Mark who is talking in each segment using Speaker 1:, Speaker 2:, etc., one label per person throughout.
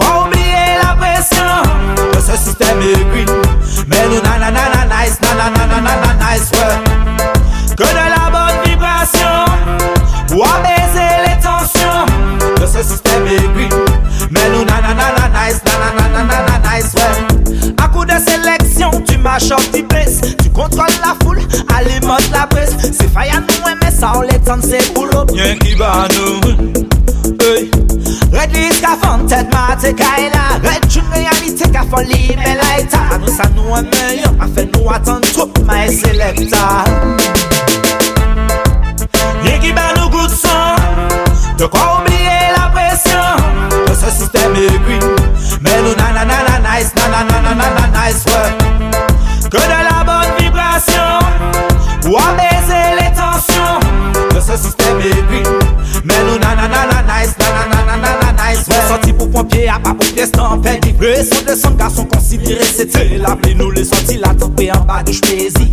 Speaker 1: Pas oublier la pression de ce système hypocrite. Mais nous nanana nice, nice. Que de la bonne vibration pour apaiser les tensions de ce système hypocrite. Mais nous nice, nice. À coup de sélection, tu marches tu. Tu contrôles la foule, alimente la presse. C'est faillant, nous, mais ça, on les qui. Red list ka fon tet ma te kaila Red chun me a mi te ka fon li me la ita A nou sa nou an me yon A fe nou atan troup ma e selekta. Ye ki ba nou gout son De kwa oubliye la presyon. De se sistem e gri Men nou nanananana pour pièce, t'en fais vivre. Son de son garçon considéré, c'était l'appelé nous les sorties, la tempé en bas de j'pésis.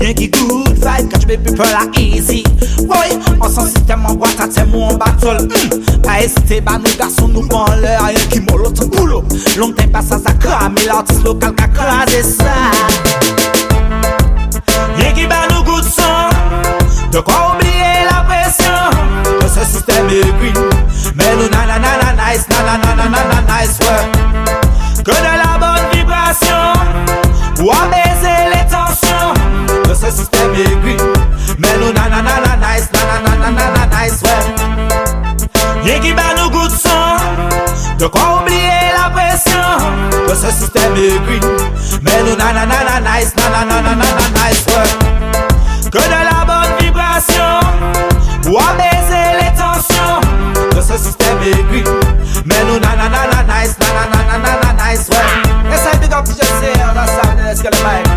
Speaker 1: Rien qui good vibe, quand j'mets plus peur la easy. Oui, on sent système en boîte à thème ou en battle. Mm. Pas hésiter, bah nous garçons nous prend l'air, rien qui molle autant boulot. Longtemps pas ça, ça crame, et l'artiste local qu'a crasé ça. Rien qui bat nous goût de sang, de quoi oublier la pression. De ce système aigri, mais nous nanana nice, nanana De quoi oublier la pression de ce système aigri. Mais nous nanana nice, nanana nice, ouais. Que de la bonne vibration pour apaiser les tensions de ce système aigri. Mais nous nanana nice, nanana nice, ouais. Et ça, big up, je sais, on a ça, let's get it